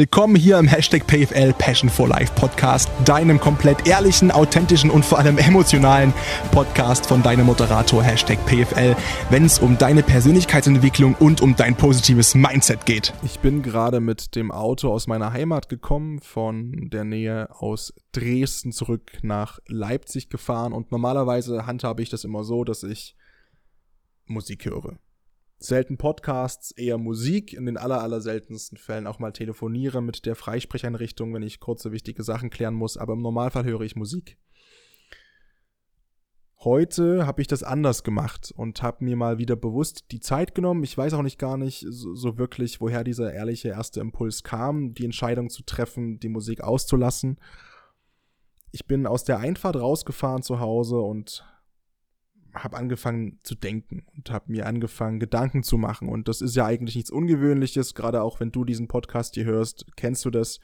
Willkommen hier im Hashtag PFL Passion for Life Podcast, deinem komplett ehrlichen, authentischen und vor allem emotionalen Podcast von deinem Moderator Hashtag PFL, wenn es um deine Persönlichkeitsentwicklung und um dein positives Mindset geht. Ich bin gerade mit dem Auto aus meiner Heimat gekommen, von der Nähe aus Dresden zurück nach Leipzig gefahren und normalerweise handhabe ich das immer so, dass ich Musik höre selten Podcasts, eher Musik, in den aller, aller seltensten Fällen auch mal telefoniere mit der Freisprecheinrichtung, wenn ich kurze, wichtige Sachen klären muss, aber im Normalfall höre ich Musik. Heute habe ich das anders gemacht und habe mir mal wieder bewusst die Zeit genommen. Ich weiß auch nicht gar nicht so, so, wirklich, woher dieser ehrliche erste Impuls kam, die Entscheidung zu treffen, die Musik auszulassen. Ich bin aus der Einfahrt rausgefahren zu Hause und habe angefangen zu denken und habe mir angefangen, Gedanken zu machen. Und das ist ja eigentlich nichts Ungewöhnliches, gerade auch wenn du diesen Podcast hier hörst, kennst du das,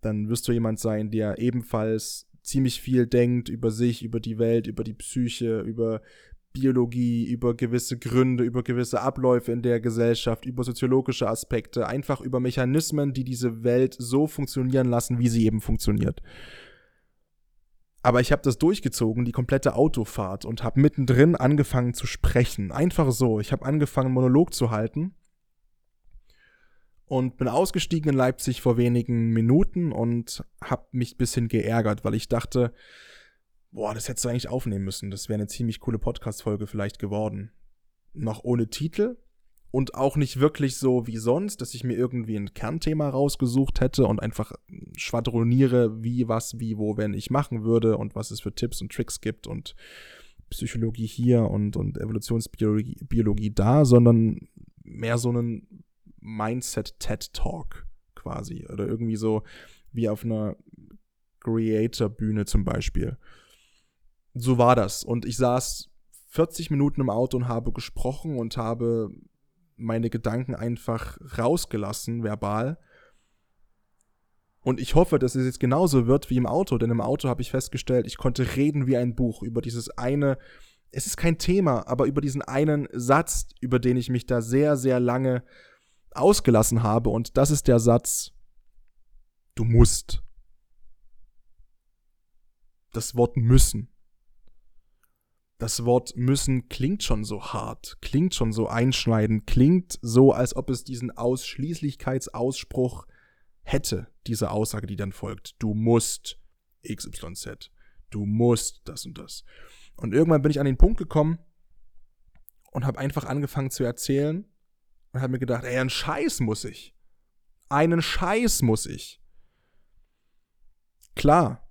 dann wirst du jemand sein, der ebenfalls ziemlich viel denkt über sich, über die Welt, über die Psyche, über Biologie, über gewisse Gründe, über gewisse Abläufe in der Gesellschaft, über soziologische Aspekte, einfach über Mechanismen, die diese Welt so funktionieren lassen, wie sie eben funktioniert. Aber ich habe das durchgezogen, die komplette Autofahrt, und habe mittendrin angefangen zu sprechen. Einfach so. Ich habe angefangen, Monolog zu halten. Und bin ausgestiegen in Leipzig vor wenigen Minuten und habe mich ein bisschen geärgert, weil ich dachte, boah, das hättest du eigentlich aufnehmen müssen. Das wäre eine ziemlich coole Podcast-Folge vielleicht geworden. Noch ohne Titel, und auch nicht wirklich so wie sonst, dass ich mir irgendwie ein Kernthema rausgesucht hätte und einfach schwadroniere, wie, was, wie, wo, wenn ich machen würde und was es für Tipps und Tricks gibt und Psychologie hier und, und Evolutionsbiologie Biologie da, sondern mehr so einen Mindset-TED-Talk quasi. Oder irgendwie so wie auf einer Creator-Bühne zum Beispiel. So war das. Und ich saß 40 Minuten im Auto und habe gesprochen und habe meine Gedanken einfach rausgelassen, verbal. Und ich hoffe, dass es jetzt genauso wird wie im Auto, denn im Auto habe ich festgestellt, ich konnte reden wie ein Buch über dieses eine, es ist kein Thema, aber über diesen einen Satz, über den ich mich da sehr, sehr lange ausgelassen habe. Und das ist der Satz, du musst. Das Wort müssen das Wort müssen klingt schon so hart, klingt schon so einschneidend, klingt so, als ob es diesen Ausschließlichkeitsausspruch hätte, diese Aussage, die dann folgt. Du musst XYZ. Du musst das und das. Und irgendwann bin ich an den Punkt gekommen und habe einfach angefangen zu erzählen und habe mir gedacht, ey, einen Scheiß muss ich. Einen Scheiß muss ich. Klar.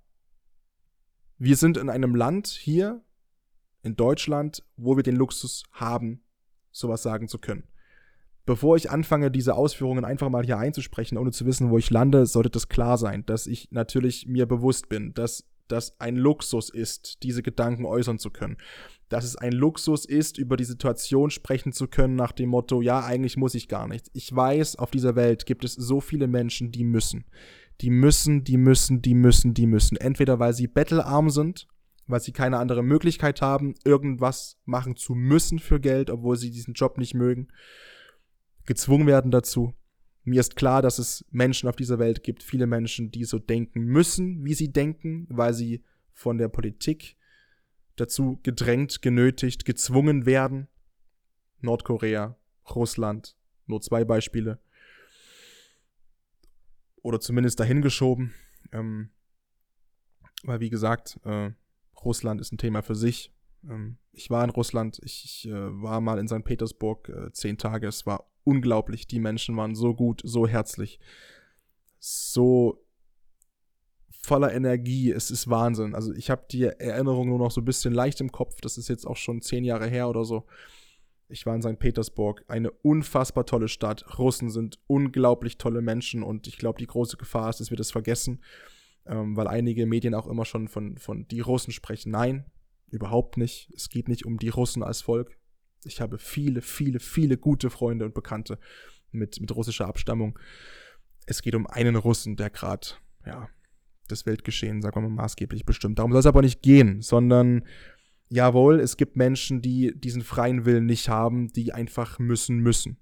Wir sind in einem Land hier, in Deutschland, wo wir den Luxus haben, sowas sagen zu können. Bevor ich anfange, diese Ausführungen einfach mal hier einzusprechen, ohne zu wissen, wo ich lande, sollte das klar sein, dass ich natürlich mir bewusst bin, dass das ein Luxus ist, diese Gedanken äußern zu können. Dass es ein Luxus ist, über die Situation sprechen zu können nach dem Motto, ja, eigentlich muss ich gar nichts. Ich weiß, auf dieser Welt gibt es so viele Menschen, die müssen. Die müssen, die müssen, die müssen, die müssen. Entweder weil sie bettelarm sind weil sie keine andere Möglichkeit haben, irgendwas machen zu müssen für Geld, obwohl sie diesen Job nicht mögen, gezwungen werden dazu. Mir ist klar, dass es Menschen auf dieser Welt gibt, viele Menschen, die so denken müssen, wie sie denken, weil sie von der Politik dazu gedrängt, genötigt, gezwungen werden. Nordkorea, Russland, nur zwei Beispiele. Oder zumindest dahingeschoben. Ähm, weil, wie gesagt, äh, Russland ist ein Thema für sich. Ähm, ich war in Russland, ich, ich äh, war mal in St. Petersburg äh, zehn Tage. Es war unglaublich. Die Menschen waren so gut, so herzlich, so voller Energie. Es ist Wahnsinn. Also ich habe die Erinnerung nur noch so ein bisschen leicht im Kopf. Das ist jetzt auch schon zehn Jahre her oder so. Ich war in St. Petersburg, eine unfassbar tolle Stadt. Russen sind unglaublich tolle Menschen und ich glaube, die große Gefahr ist, dass wir das vergessen ähm, weil einige Medien auch immer schon von, von die Russen sprechen. Nein, überhaupt nicht. Es geht nicht um die Russen als Volk. Ich habe viele, viele, viele gute Freunde und Bekannte mit, mit russischer Abstammung. Es geht um einen Russen, der gerade, ja, das Weltgeschehen, sagen wir mal, maßgeblich bestimmt. Darum soll es aber nicht gehen, sondern jawohl, es gibt Menschen, die diesen freien Willen nicht haben, die einfach müssen, müssen.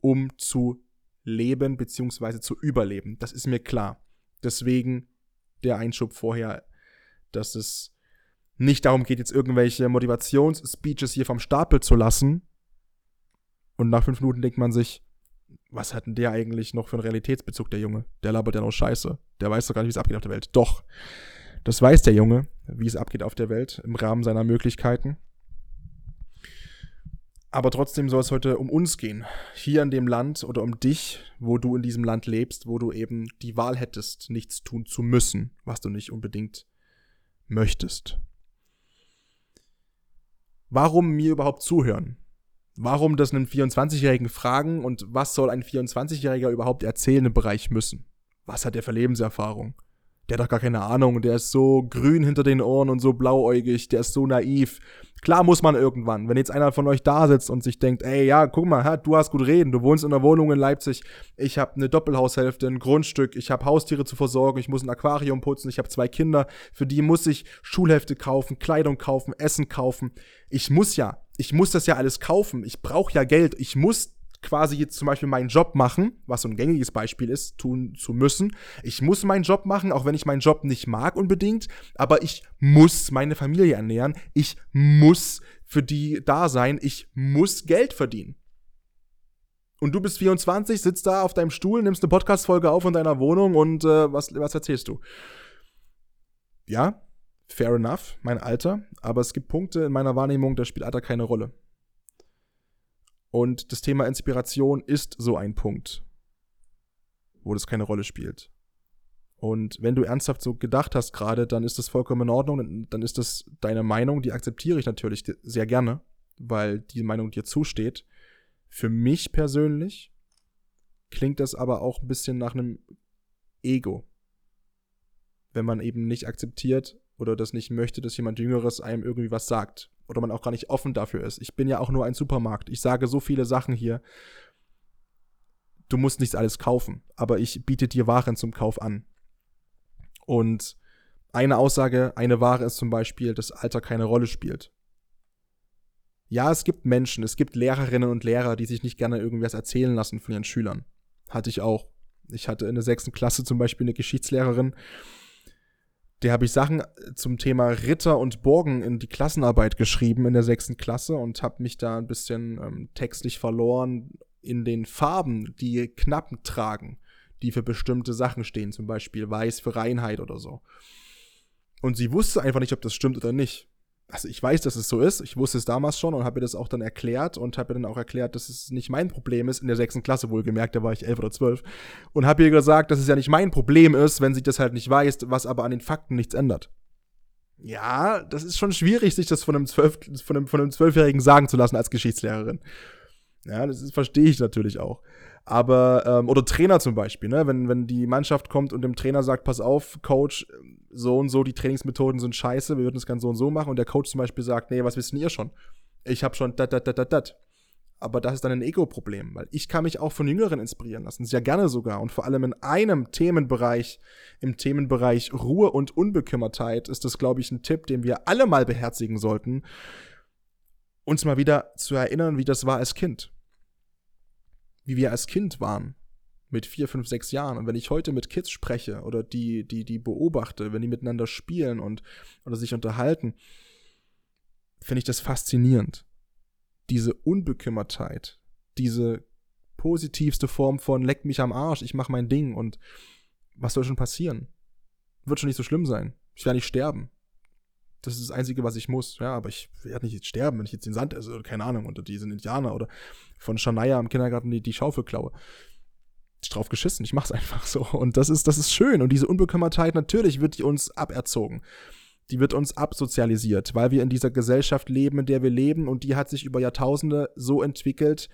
Um zu leben bzw. zu überleben. Das ist mir klar. Deswegen der Einschub vorher, dass es nicht darum geht, jetzt irgendwelche Motivationsspeeches hier vom Stapel zu lassen. Und nach fünf Minuten denkt man sich, was hat denn der eigentlich noch für einen Realitätsbezug, der Junge? Der labert ja noch Scheiße. Der weiß doch gar nicht, wie es abgeht auf der Welt. Doch. Das weiß der Junge, wie es abgeht auf der Welt, im Rahmen seiner Möglichkeiten. Aber trotzdem soll es heute um uns gehen. Hier in dem Land oder um dich, wo du in diesem Land lebst, wo du eben die Wahl hättest, nichts tun zu müssen, was du nicht unbedingt möchtest. Warum mir überhaupt zuhören? Warum das einen 24-Jährigen fragen und was soll ein 24-Jähriger überhaupt erzählen im Bereich müssen? Was hat er für Lebenserfahrung? Der hat doch gar keine Ahnung, der ist so grün hinter den Ohren und so blauäugig, der ist so naiv. Klar muss man irgendwann, wenn jetzt einer von euch da sitzt und sich denkt, ey, ja, guck mal, du hast gut reden, du wohnst in einer Wohnung in Leipzig, ich habe eine Doppelhaushälfte, ein Grundstück, ich habe Haustiere zu versorgen, ich muss ein Aquarium putzen, ich habe zwei Kinder, für die muss ich Schulhefte kaufen, Kleidung kaufen, Essen kaufen. Ich muss ja, ich muss das ja alles kaufen, ich brauche ja Geld, ich muss quasi jetzt zum Beispiel meinen Job machen, was so ein gängiges Beispiel ist, tun zu müssen. Ich muss meinen Job machen, auch wenn ich meinen Job nicht mag unbedingt, aber ich muss meine Familie ernähren. Ich muss für die da sein. Ich muss Geld verdienen. Und du bist 24, sitzt da auf deinem Stuhl, nimmst eine Podcast-Folge auf in deiner Wohnung und äh, was, was erzählst du? Ja, fair enough, mein Alter, aber es gibt Punkte in meiner Wahrnehmung, da spielt Alter keine Rolle. Und das Thema Inspiration ist so ein Punkt, wo das keine Rolle spielt. Und wenn du ernsthaft so gedacht hast gerade, dann ist das vollkommen in Ordnung, dann ist das deine Meinung, die akzeptiere ich natürlich sehr gerne, weil die Meinung dir zusteht. Für mich persönlich klingt das aber auch ein bisschen nach einem Ego. Wenn man eben nicht akzeptiert oder das nicht möchte, dass jemand Jüngeres einem irgendwie was sagt oder man auch gar nicht offen dafür ist. Ich bin ja auch nur ein Supermarkt. Ich sage so viele Sachen hier. Du musst nicht alles kaufen, aber ich biete dir Waren zum Kauf an. Und eine Aussage, eine Ware ist zum Beispiel, dass Alter keine Rolle spielt. Ja, es gibt Menschen, es gibt Lehrerinnen und Lehrer, die sich nicht gerne irgendwas erzählen lassen von ihren Schülern. Hatte ich auch. Ich hatte in der sechsten Klasse zum Beispiel eine Geschichtslehrerin, der habe ich Sachen äh, zum Thema Ritter und Burgen in die Klassenarbeit geschrieben in der sechsten Klasse und habe mich da ein bisschen ähm, textlich verloren in den Farben, die Knappen tragen, die für bestimmte Sachen stehen, zum Beispiel weiß für Reinheit oder so. Und sie wusste einfach nicht, ob das stimmt oder nicht also ich weiß, dass es so ist. Ich wusste es damals schon und habe mir das auch dann erklärt und habe mir dann auch erklärt, dass es nicht mein Problem ist, in der sechsten Klasse wohlgemerkt, da war ich elf oder zwölf. Und habe ihr gesagt, dass es ja nicht mein Problem ist, wenn sie das halt nicht weiß, was aber an den Fakten nichts ändert. Ja, das ist schon schwierig, sich das von einem, zwölf, von einem, von einem Zwölfjährigen sagen zu lassen als Geschichtslehrerin. Ja, das verstehe ich natürlich auch. Aber, ähm, oder Trainer zum Beispiel, ne? Wenn, wenn die Mannschaft kommt und dem Trainer sagt, pass auf, Coach, so und so, die Trainingsmethoden sind scheiße, wir würden es ganz so und so machen. Und der Coach zum Beispiel sagt, nee, was wissen ihr schon? Ich habe schon dat, dat, dat, dat, dat. Aber das ist dann ein Ego-Problem, weil ich kann mich auch von Jüngeren inspirieren lassen, sehr gerne sogar. Und vor allem in einem Themenbereich, im Themenbereich Ruhe und Unbekümmertheit, ist das, glaube ich, ein Tipp, den wir alle mal beherzigen sollten, uns mal wieder zu erinnern, wie das war als Kind wie wir als Kind waren. Mit vier, fünf, sechs Jahren. Und wenn ich heute mit Kids spreche oder die, die, die beobachte, wenn die miteinander spielen und oder sich unterhalten, finde ich das faszinierend. Diese Unbekümmertheit, diese positivste Form von leck mich am Arsch, ich mach mein Ding und was soll schon passieren? Wird schon nicht so schlimm sein. Ich werde nicht sterben. Das ist das Einzige, was ich muss. Ja, aber ich werde nicht jetzt sterben, wenn ich jetzt den Sand esse oder keine Ahnung, oder die sind Indianer oder von Shania im Kindergarten die, die Schaufel klaue. Drauf geschissen, ich mach's einfach so. Und das ist, das ist schön. Und diese Unbekümmertheit, natürlich wird die uns aberzogen. Die wird uns absozialisiert, weil wir in dieser Gesellschaft leben, in der wir leben. Und die hat sich über Jahrtausende so entwickelt,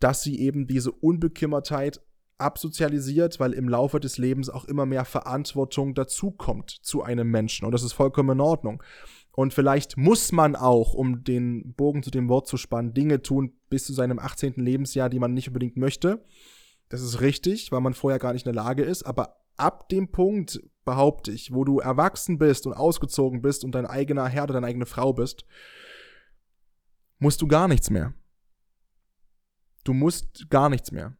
dass sie eben diese Unbekümmertheit absozialisiert, weil im Laufe des Lebens auch immer mehr Verantwortung dazukommt zu einem Menschen. Und das ist vollkommen in Ordnung. Und vielleicht muss man auch, um den Bogen zu dem Wort zu spannen, Dinge tun bis zu seinem 18. Lebensjahr, die man nicht unbedingt möchte. Das ist richtig, weil man vorher gar nicht in der Lage ist. Aber ab dem Punkt, behaupte ich, wo du erwachsen bist und ausgezogen bist und dein eigener Herr oder deine eigene Frau bist, musst du gar nichts mehr. Du musst gar nichts mehr.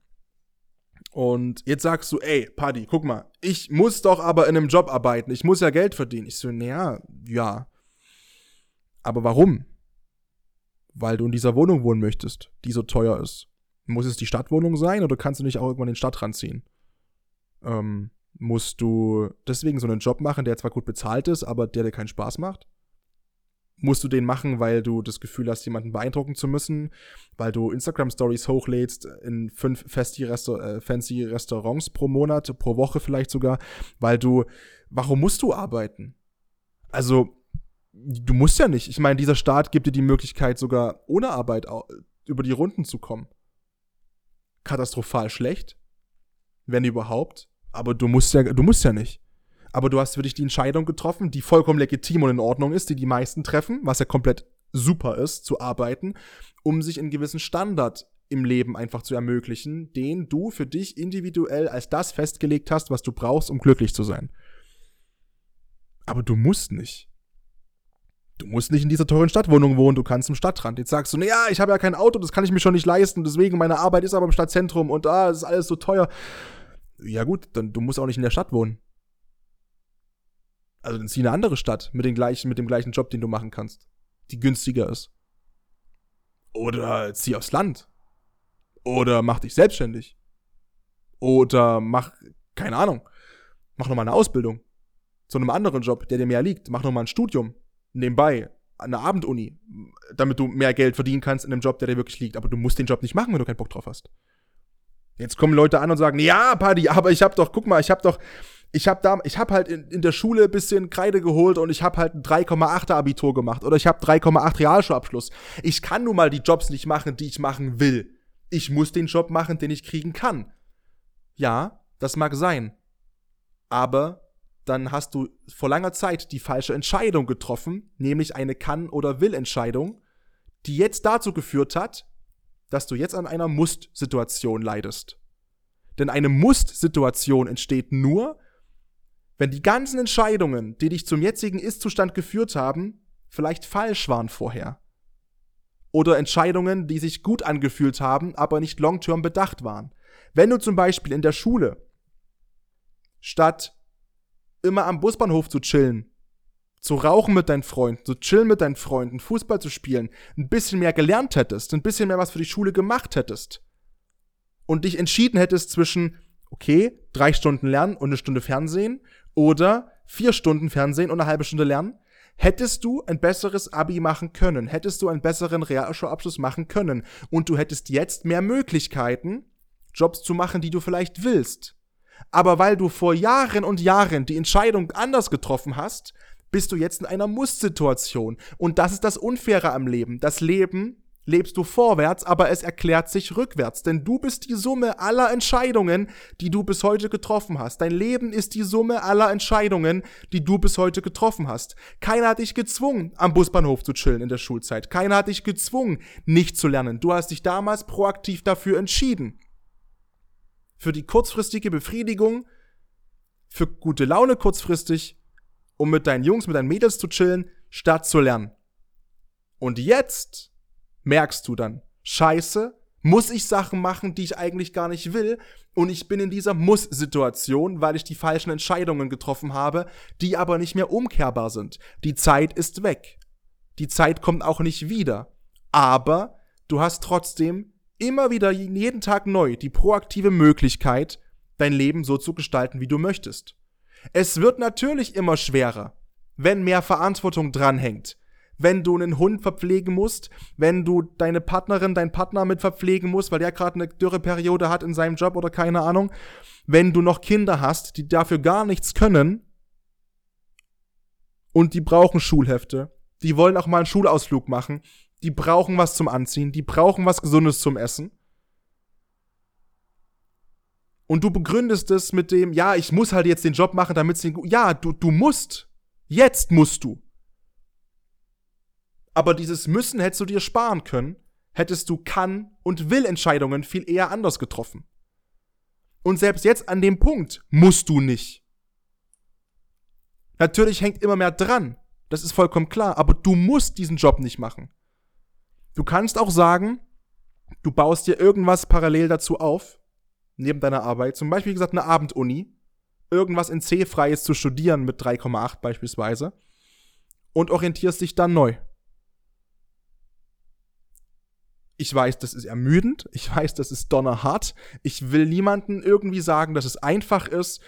Und jetzt sagst du, ey, Paddy, guck mal, ich muss doch aber in einem Job arbeiten, ich muss ja Geld verdienen. Ich so, naja, ja. Aber warum? Weil du in dieser Wohnung wohnen möchtest, die so teuer ist. Muss es die Stadtwohnung sein oder kannst du nicht auch irgendwann den Stadtrand ziehen? Ähm, musst du deswegen so einen Job machen, der zwar gut bezahlt ist, aber der dir keinen Spaß macht? musst du den machen, weil du das Gefühl hast, jemanden beeindrucken zu müssen, weil du Instagram-Stories hochlädst in fünf Restaur äh, fancy Restaurants pro Monat, pro Woche vielleicht sogar, weil du, warum musst du arbeiten? Also, du musst ja nicht. Ich meine, dieser Staat gibt dir die Möglichkeit, sogar ohne Arbeit über die Runden zu kommen. Katastrophal schlecht, wenn überhaupt, aber du musst ja, du musst ja nicht aber du hast für dich die Entscheidung getroffen, die vollkommen legitim und in Ordnung ist, die die meisten treffen, was ja komplett super ist, zu arbeiten, um sich einen gewissen Standard im Leben einfach zu ermöglichen, den du für dich individuell als das festgelegt hast, was du brauchst, um glücklich zu sein. Aber du musst nicht. Du musst nicht in dieser teuren Stadtwohnung wohnen, du kannst im Stadtrand. Jetzt sagst du, naja, ich habe ja kein Auto, das kann ich mir schon nicht leisten, deswegen meine Arbeit ist aber im Stadtzentrum und da ah, ist alles so teuer. Ja gut, dann du musst auch nicht in der Stadt wohnen. Also dann zieh eine andere Stadt mit, den gleichen, mit dem gleichen Job, den du machen kannst, die günstiger ist. Oder zieh aufs Land. Oder mach dich selbstständig. Oder mach, keine Ahnung, mach nochmal eine Ausbildung. Zu einem anderen Job, der dir mehr liegt. Mach nochmal ein Studium. Nebenbei. Eine Abenduni. Damit du mehr Geld verdienen kannst in einem Job, der dir wirklich liegt. Aber du musst den Job nicht machen, wenn du keinen Bock drauf hast. Jetzt kommen Leute an und sagen, ja, Paddy, aber ich hab doch, guck mal, ich hab doch, ich habe da, ich habe halt in, in, der Schule bisschen Kreide geholt und ich habe halt ein 3,8er Abitur gemacht oder ich habe 3,8 Realschulabschluss. Ich kann nun mal die Jobs nicht machen, die ich machen will. Ich muss den Job machen, den ich kriegen kann. Ja, das mag sein. Aber dann hast du vor langer Zeit die falsche Entscheidung getroffen, nämlich eine Kann- oder Will-Entscheidung, die jetzt dazu geführt hat, dass du jetzt an einer Muss-Situation leidest. Denn eine Muss-Situation entsteht nur, wenn die ganzen Entscheidungen, die dich zum jetzigen Ist-Zustand geführt haben, vielleicht falsch waren vorher. Oder Entscheidungen, die sich gut angefühlt haben, aber nicht long-term bedacht waren. Wenn du zum Beispiel in der Schule statt immer am Busbahnhof zu chillen, zu rauchen mit deinen Freunden, zu chillen mit deinen Freunden, Fußball zu spielen, ein bisschen mehr gelernt hättest, ein bisschen mehr was für die Schule gemacht hättest. Und dich entschieden hättest zwischen, okay, drei Stunden lernen und eine Stunde Fernsehen oder vier Stunden Fernsehen und eine halbe Stunde lernen, hättest du ein besseres Abi machen können, hättest du einen besseren Realschulabschluss machen können und du hättest jetzt mehr Möglichkeiten, Jobs zu machen, die du vielleicht willst. Aber weil du vor Jahren und Jahren die Entscheidung anders getroffen hast, bist du jetzt in einer Muss-Situation. Und das ist das Unfaire am Leben. Das Leben lebst du vorwärts, aber es erklärt sich rückwärts, denn du bist die Summe aller Entscheidungen, die du bis heute getroffen hast. Dein Leben ist die Summe aller Entscheidungen, die du bis heute getroffen hast. Keiner hat dich gezwungen, am Busbahnhof zu chillen in der Schulzeit. Keiner hat dich gezwungen, nicht zu lernen. Du hast dich damals proaktiv dafür entschieden. Für die kurzfristige Befriedigung, für gute Laune kurzfristig, um mit deinen Jungs, mit deinen Mädels zu chillen, statt zu lernen. Und jetzt merkst du dann, scheiße, muss ich Sachen machen, die ich eigentlich gar nicht will. Und ich bin in dieser Muss-Situation, weil ich die falschen Entscheidungen getroffen habe, die aber nicht mehr umkehrbar sind. Die Zeit ist weg. Die Zeit kommt auch nicht wieder. Aber du hast trotzdem immer wieder jeden Tag neu die proaktive Möglichkeit, dein Leben so zu gestalten, wie du möchtest. Es wird natürlich immer schwerer, wenn mehr Verantwortung dranhängt, wenn du einen Hund verpflegen musst, wenn du deine Partnerin, deinen Partner mit verpflegen musst, weil der gerade eine Dürreperiode hat in seinem Job oder keine Ahnung, wenn du noch Kinder hast, die dafür gar nichts können und die brauchen Schulhefte, die wollen auch mal einen Schulausflug machen, die brauchen was zum Anziehen, die brauchen was Gesundes zum Essen. Und du begründest es mit dem, ja, ich muss halt jetzt den Job machen, damit es den, ja, du, du musst. Jetzt musst du. Aber dieses Müssen hättest du dir sparen können, hättest du kann und will Entscheidungen viel eher anders getroffen. Und selbst jetzt an dem Punkt musst du nicht. Natürlich hängt immer mehr dran, das ist vollkommen klar, aber du musst diesen Job nicht machen. Du kannst auch sagen, du baust dir irgendwas parallel dazu auf, neben deiner Arbeit, zum Beispiel, wie gesagt, eine Abenduni, irgendwas in C-Freies zu studieren mit 3,8 beispielsweise und orientierst dich dann neu. Ich weiß, das ist ermüdend. Ich weiß, das ist donnerhart. Ich will niemanden irgendwie sagen, dass es einfach ist,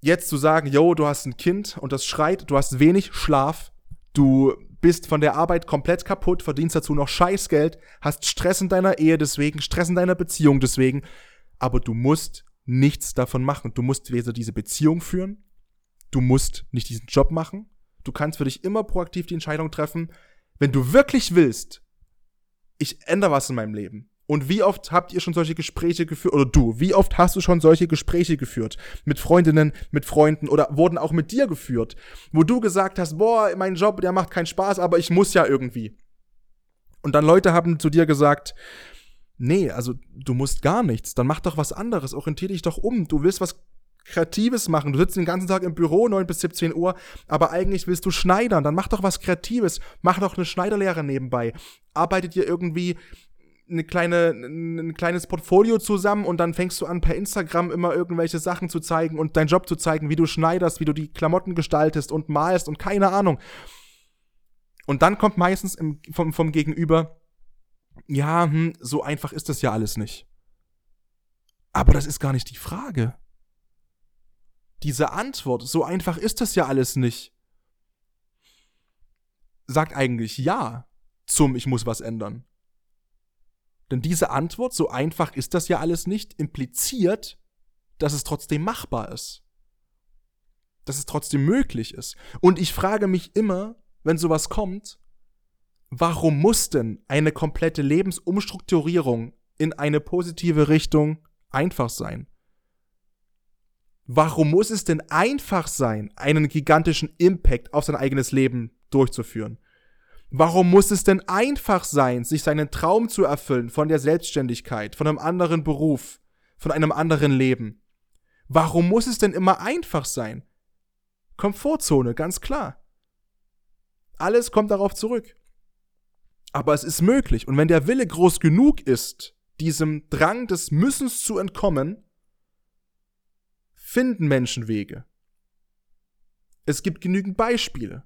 jetzt zu sagen, yo, du hast ein Kind und das schreit, du hast wenig Schlaf, du bist von der Arbeit komplett kaputt, verdienst dazu noch Scheißgeld, hast Stress in deiner Ehe deswegen, Stress in deiner Beziehung deswegen, aber du musst nichts davon machen. Du musst weder diese Beziehung führen, du musst nicht diesen Job machen, du kannst für dich immer proaktiv die Entscheidung treffen, wenn du wirklich willst, ich ändere was in meinem Leben. Und wie oft habt ihr schon solche Gespräche geführt, oder du, wie oft hast du schon solche Gespräche geführt? Mit Freundinnen, mit Freunden oder wurden auch mit dir geführt, wo du gesagt hast, boah, mein Job, der macht keinen Spaß, aber ich muss ja irgendwie. Und dann Leute haben zu dir gesagt, nee, also du musst gar nichts, dann mach doch was anderes, orientier dich doch um, du willst was Kreatives machen. Du sitzt den ganzen Tag im Büro, 9 bis 17 Uhr, aber eigentlich willst du schneidern. Dann mach doch was Kreatives. Mach doch eine Schneiderlehre nebenbei. Arbeitet dir irgendwie eine kleine, ein kleines Portfolio zusammen und dann fängst du an, per Instagram immer irgendwelche Sachen zu zeigen und deinen Job zu zeigen, wie du schneiderst, wie du die Klamotten gestaltest und malst und keine Ahnung. Und dann kommt meistens im, vom, vom Gegenüber, ja, hm, so einfach ist das ja alles nicht. Aber das ist gar nicht die Frage diese Antwort, so einfach ist das ja alles nicht, sagt eigentlich ja zum Ich muss was ändern. Denn diese Antwort, so einfach ist das ja alles nicht, impliziert, dass es trotzdem machbar ist. Dass es trotzdem möglich ist. Und ich frage mich immer, wenn sowas kommt, warum muss denn eine komplette Lebensumstrukturierung in eine positive Richtung einfach sein? Warum muss es denn einfach sein, einen gigantischen Impact auf sein eigenes Leben durchzuführen? Warum muss es denn einfach sein, sich seinen Traum zu erfüllen von der Selbstständigkeit, von einem anderen Beruf, von einem anderen Leben? Warum muss es denn immer einfach sein? Komfortzone, ganz klar. Alles kommt darauf zurück. Aber es ist möglich. Und wenn der Wille groß genug ist, diesem Drang des Müssens zu entkommen, finden Menschen Wege. Es gibt genügend Beispiele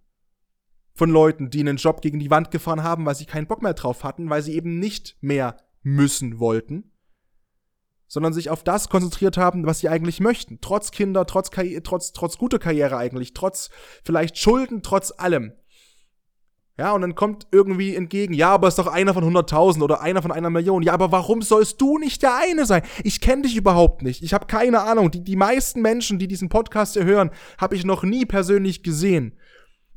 von Leuten, die einen Job gegen die Wand gefahren haben, weil sie keinen Bock mehr drauf hatten, weil sie eben nicht mehr müssen wollten, sondern sich auf das konzentriert haben, was sie eigentlich möchten. Trotz Kinder, trotz, Karri trotz, trotz guter Karriere eigentlich, trotz vielleicht Schulden, trotz allem. Ja, und dann kommt irgendwie entgegen, ja, aber ist doch einer von 100.000 oder einer von einer Million. Ja, aber warum sollst du nicht der eine sein? Ich kenne dich überhaupt nicht. Ich habe keine Ahnung. Die, die meisten Menschen, die diesen Podcast hier hören, habe ich noch nie persönlich gesehen.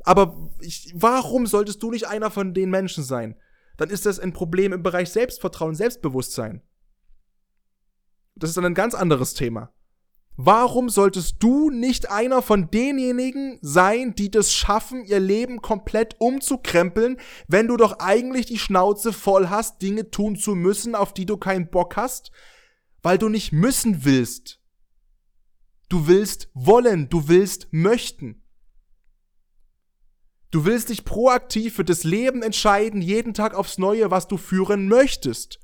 Aber ich, warum solltest du nicht einer von den Menschen sein? Dann ist das ein Problem im Bereich Selbstvertrauen, Selbstbewusstsein. Das ist dann ein ganz anderes Thema. Warum solltest du nicht einer von denjenigen sein, die das schaffen, ihr Leben komplett umzukrempeln, wenn du doch eigentlich die Schnauze voll hast, Dinge tun zu müssen, auf die du keinen Bock hast, weil du nicht müssen willst. Du willst wollen, du willst möchten. Du willst dich proaktiv für das Leben entscheiden, jeden Tag aufs Neue, was du führen möchtest.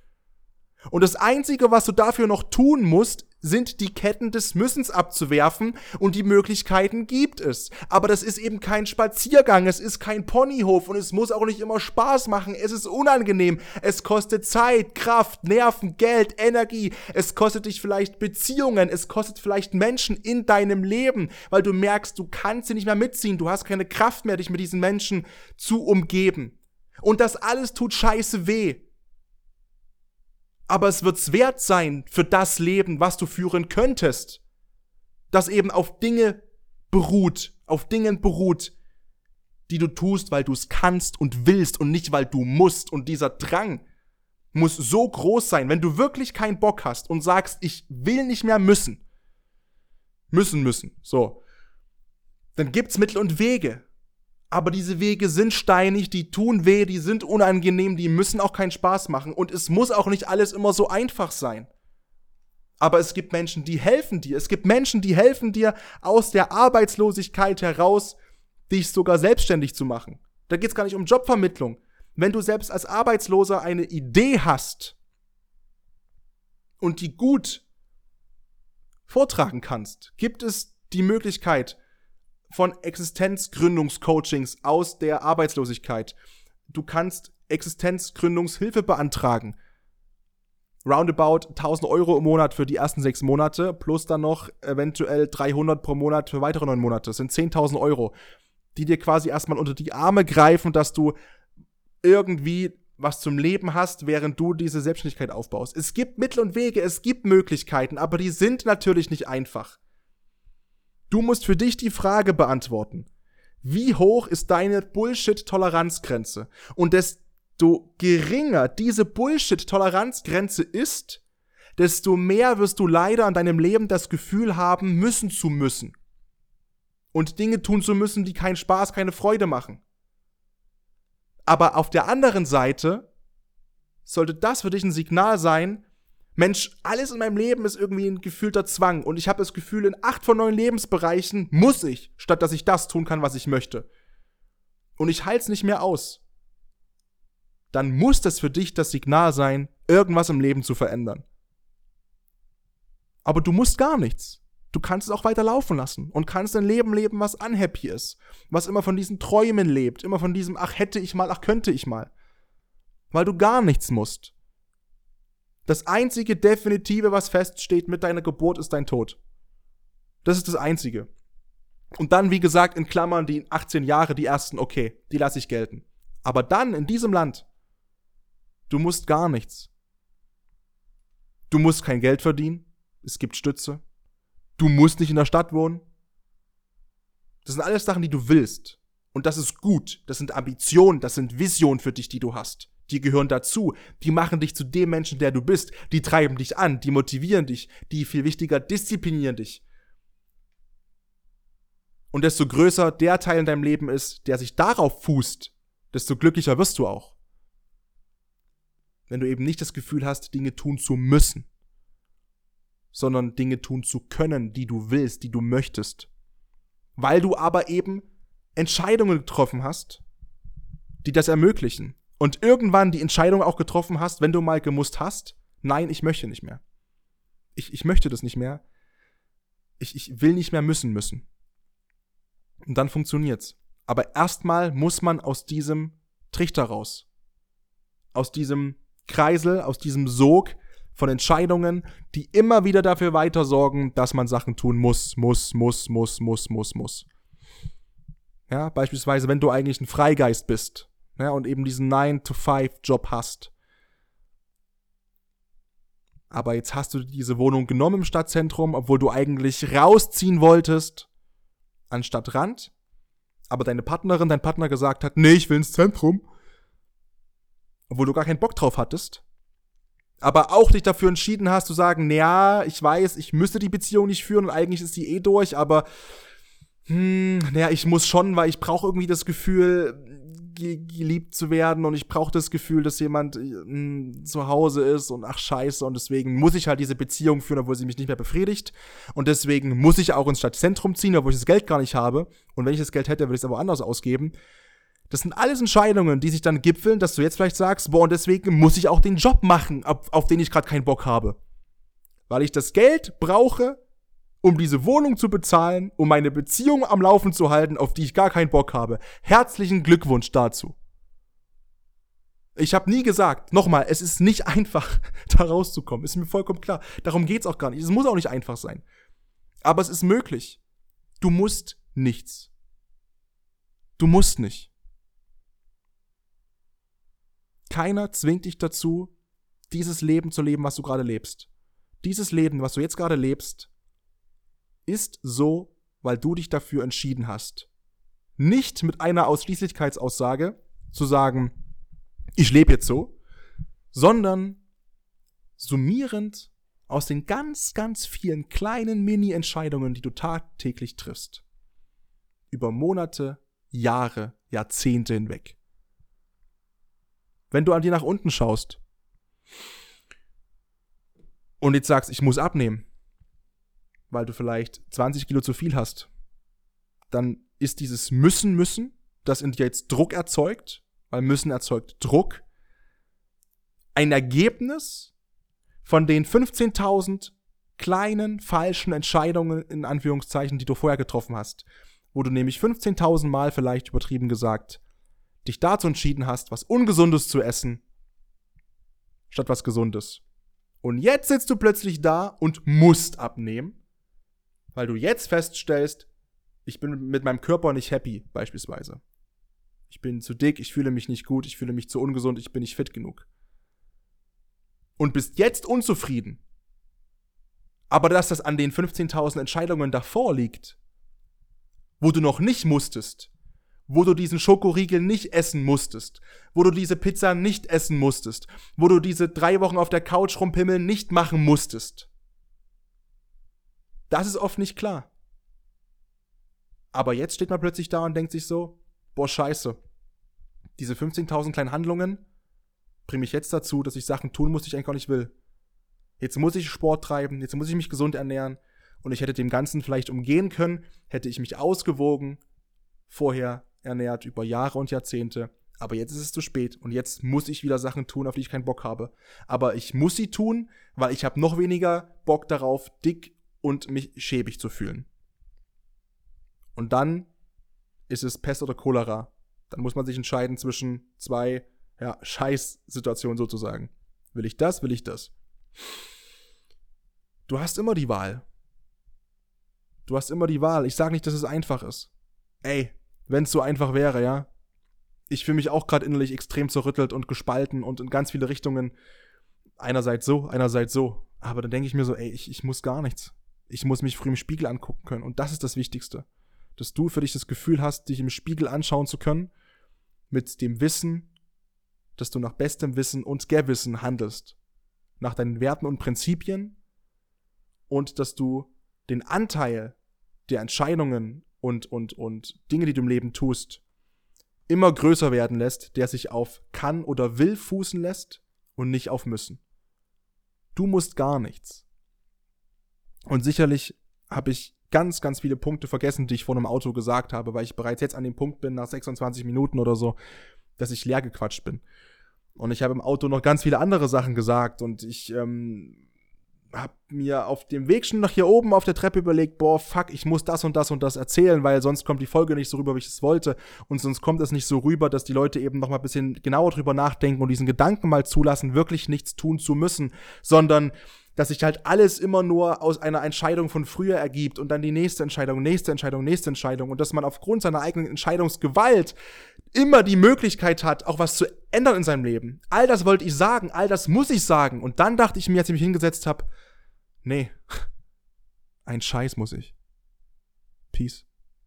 Und das Einzige, was du dafür noch tun musst, sind die Ketten des Müssens abzuwerfen und die Möglichkeiten gibt es. Aber das ist eben kein Spaziergang, es ist kein Ponyhof und es muss auch nicht immer Spaß machen, es ist unangenehm, es kostet Zeit, Kraft, Nerven, Geld, Energie, es kostet dich vielleicht Beziehungen, es kostet vielleicht Menschen in deinem Leben, weil du merkst, du kannst sie nicht mehr mitziehen, du hast keine Kraft mehr, dich mit diesen Menschen zu umgeben. Und das alles tut scheiße weh aber es wird's wert sein für das Leben, was du führen könntest, das eben auf Dinge beruht, auf Dingen beruht, die du tust, weil du es kannst und willst und nicht, weil du musst. Und dieser Drang muss so groß sein, wenn du wirklich keinen Bock hast und sagst, ich will nicht mehr müssen. Müssen, müssen. So. Dann gibt's Mittel und Wege aber diese Wege sind steinig, die tun weh, die sind unangenehm, die müssen auch keinen Spaß machen und es muss auch nicht alles immer so einfach sein. Aber es gibt Menschen, die helfen dir. Es gibt Menschen, die helfen dir aus der Arbeitslosigkeit heraus, dich sogar selbstständig zu machen. Da geht es gar nicht um Jobvermittlung. Wenn du selbst als Arbeitsloser eine Idee hast und die gut vortragen kannst? Gibt es die Möglichkeit von Existenzgründungscoachings aus der Arbeitslosigkeit? Du kannst Existenzgründungshilfe beantragen. Roundabout 1000 Euro im Monat für die ersten sechs Monate, plus dann noch eventuell 300 pro Monat für weitere neun Monate. Das sind 10.000 Euro, die dir quasi erstmal unter die Arme greifen, dass du irgendwie was zum Leben hast, während du diese Selbstständigkeit aufbaust. Es gibt Mittel und Wege, es gibt Möglichkeiten, aber die sind natürlich nicht einfach. Du musst für dich die Frage beantworten. Wie hoch ist deine Bullshit-Toleranzgrenze? Und desto geringer diese Bullshit-Toleranzgrenze ist, desto mehr wirst du leider an deinem Leben das Gefühl haben, müssen zu müssen. Und Dinge tun zu müssen, die keinen Spaß, keine Freude machen. Aber auf der anderen Seite sollte das für dich ein Signal sein, Mensch, alles in meinem Leben ist irgendwie ein gefühlter Zwang und ich habe das Gefühl, in acht von neun Lebensbereichen muss ich, statt dass ich das tun kann, was ich möchte. Und ich halte es nicht mehr aus. Dann muss das für dich das Signal sein, irgendwas im Leben zu verändern. Aber du musst gar nichts. Du kannst es auch weiter laufen lassen und kannst ein Leben leben, was unhappy ist, was immer von diesen Träumen lebt, immer von diesem, ach hätte ich mal, ach könnte ich mal. Weil du gar nichts musst. Das einzige Definitive, was feststeht mit deiner Geburt, ist dein Tod. Das ist das Einzige. Und dann, wie gesagt, in Klammern die 18 Jahre, die ersten, okay, die lasse ich gelten. Aber dann in diesem Land, du musst gar nichts. Du musst kein Geld verdienen, es gibt Stütze. Du musst nicht in der Stadt wohnen. Das sind alles Sachen, die du willst. Und das ist gut. Das sind Ambitionen, das sind Visionen für dich, die du hast. Die gehören dazu. Die machen dich zu dem Menschen, der du bist. Die treiben dich an, die motivieren dich, die viel wichtiger disziplinieren dich. Und desto größer der Teil in deinem Leben ist, der sich darauf fußt, desto glücklicher wirst du auch. Wenn du eben nicht das Gefühl hast, Dinge tun zu müssen sondern Dinge tun zu können, die du willst, die du möchtest. Weil du aber eben Entscheidungen getroffen hast, die das ermöglichen. Und irgendwann die Entscheidung auch getroffen hast, wenn du mal gemusst hast, nein, ich möchte nicht mehr. Ich, ich möchte das nicht mehr. Ich, ich will nicht mehr müssen müssen. Und dann funktioniert's. Aber erstmal muss man aus diesem Trichter raus. Aus diesem Kreisel, aus diesem Sog, von Entscheidungen, die immer wieder dafür weiter sorgen, dass man Sachen tun muss, muss, muss, muss, muss, muss, muss. Ja, beispielsweise, wenn du eigentlich ein Freigeist bist, ja, und eben diesen 9-to-5-Job hast. Aber jetzt hast du diese Wohnung genommen im Stadtzentrum, obwohl du eigentlich rausziehen wolltest, anstatt Rand. Aber deine Partnerin, dein Partner gesagt hat, nee, ich will ins Zentrum. Obwohl du gar keinen Bock drauf hattest aber auch dich dafür entschieden hast zu sagen, naja, ich weiß, ich müsste die Beziehung nicht führen und eigentlich ist die eh durch, aber hm, naja, ich muss schon, weil ich brauche irgendwie das Gefühl, geliebt zu werden und ich brauche das Gefühl, dass jemand hm, zu Hause ist und ach scheiße und deswegen muss ich halt diese Beziehung führen, obwohl sie mich nicht mehr befriedigt und deswegen muss ich auch ins Stadtzentrum ziehen, obwohl ich das Geld gar nicht habe und wenn ich das Geld hätte, würde ich es aber anders ausgeben das sind alles Entscheidungen, die sich dann gipfeln, dass du jetzt vielleicht sagst, boah, und deswegen muss ich auch den Job machen, auf, auf den ich gerade keinen Bock habe. Weil ich das Geld brauche, um diese Wohnung zu bezahlen, um meine Beziehung am Laufen zu halten, auf die ich gar keinen Bock habe. Herzlichen Glückwunsch dazu. Ich habe nie gesagt, nochmal, es ist nicht einfach, da rauszukommen. Ist mir vollkommen klar. Darum geht's auch gar nicht. Es muss auch nicht einfach sein. Aber es ist möglich. Du musst nichts. Du musst nicht. Keiner zwingt dich dazu, dieses Leben zu leben, was du gerade lebst. Dieses Leben, was du jetzt gerade lebst, ist so, weil du dich dafür entschieden hast. Nicht mit einer Ausschließlichkeitsaussage zu sagen, ich lebe jetzt so, sondern summierend aus den ganz, ganz vielen kleinen Mini-Entscheidungen, die du tagtäglich triffst. Über Monate, Jahre, Jahrzehnte hinweg wenn du an dir nach unten schaust und jetzt sagst, ich muss abnehmen, weil du vielleicht 20 Kilo zu viel hast, dann ist dieses müssen, müssen, das in dir jetzt Druck erzeugt, weil müssen erzeugt Druck, ein Ergebnis von den 15.000 kleinen falschen Entscheidungen in Anführungszeichen, die du vorher getroffen hast, wo du nämlich 15.000 Mal vielleicht übertrieben gesagt dich dazu entschieden hast, was Ungesundes zu essen, statt was Gesundes. Und jetzt sitzt du plötzlich da und musst abnehmen, weil du jetzt feststellst, ich bin mit meinem Körper nicht happy, beispielsweise. Ich bin zu dick, ich fühle mich nicht gut, ich fühle mich zu ungesund, ich bin nicht fit genug. Und bist jetzt unzufrieden. Aber dass das an den 15.000 Entscheidungen davor liegt, wo du noch nicht musstest, wo du diesen Schokoriegel nicht essen musstest, wo du diese Pizza nicht essen musstest, wo du diese drei Wochen auf der Couch rumpimmeln nicht machen musstest. Das ist oft nicht klar. Aber jetzt steht man plötzlich da und denkt sich so, boah, scheiße. Diese 15.000 kleinen Handlungen bringen mich jetzt dazu, dass ich Sachen tun muss, die ich eigentlich gar nicht will. Jetzt muss ich Sport treiben, jetzt muss ich mich gesund ernähren und ich hätte dem Ganzen vielleicht umgehen können, hätte ich mich ausgewogen, vorher ernährt über Jahre und Jahrzehnte. Aber jetzt ist es zu spät und jetzt muss ich wieder Sachen tun, auf die ich keinen Bock habe. Aber ich muss sie tun, weil ich habe noch weniger Bock darauf, dick und mich schäbig zu fühlen. Und dann ist es Pest oder Cholera. Dann muss man sich entscheiden zwischen zwei ja, Scheißsituationen sozusagen. Will ich das, will ich das? Du hast immer die Wahl. Du hast immer die Wahl. Ich sage nicht, dass es einfach ist. Ey, wenn es so einfach wäre, ja. Ich fühle mich auch gerade innerlich extrem zerrüttelt und gespalten und in ganz viele Richtungen. Einerseits so, einerseits so. Aber dann denke ich mir so, ey, ich, ich muss gar nichts. Ich muss mich früh im Spiegel angucken können. Und das ist das Wichtigste. Dass du für dich das Gefühl hast, dich im Spiegel anschauen zu können, mit dem Wissen, dass du nach bestem Wissen und Gewissen handelst. Nach deinen Werten und Prinzipien. Und dass du den Anteil der Entscheidungen und, und, und Dinge, die du im Leben tust, immer größer werden lässt, der sich auf kann oder will fußen lässt und nicht auf müssen. Du musst gar nichts. Und sicherlich habe ich ganz, ganz viele Punkte vergessen, die ich vor einem Auto gesagt habe, weil ich bereits jetzt an dem Punkt bin, nach 26 Minuten oder so, dass ich leer gequatscht bin. Und ich habe im Auto noch ganz viele andere Sachen gesagt und ich ähm, hab mir auf dem Weg schon nach hier oben auf der Treppe überlegt, boah, fuck, ich muss das und das und das erzählen, weil sonst kommt die Folge nicht so rüber, wie ich es wollte. Und sonst kommt es nicht so rüber, dass die Leute eben noch mal ein bisschen genauer drüber nachdenken und diesen Gedanken mal zulassen, wirklich nichts tun zu müssen, sondern dass sich halt alles immer nur aus einer Entscheidung von früher ergibt und dann die nächste Entscheidung, nächste Entscheidung, nächste Entscheidung und dass man aufgrund seiner eigenen Entscheidungsgewalt immer die Möglichkeit hat, auch was zu ändern in seinem Leben. All das wollte ich sagen, all das muss ich sagen. Und dann dachte ich mir, als ich mich hingesetzt habe, nee, ein Scheiß muss ich. Peace.